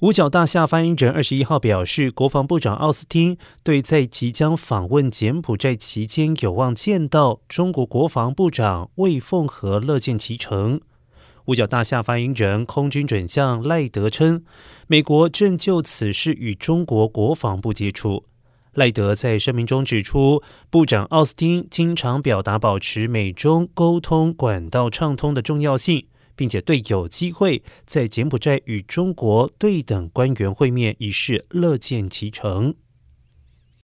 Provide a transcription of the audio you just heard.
五角大厦发言人二十一号表示，国防部长奥斯汀对在即将访问柬埔寨期间有望见到中国国防部长魏凤和乐见其成。五角大厦发言人空军准将赖德称，美国正就此事与中国国防部接触。赖德在声明中指出，部长奥斯汀经常表达保持美中沟通管道畅通的重要性。并且对有机会在柬埔寨与中国对等官员会面一事乐见其成。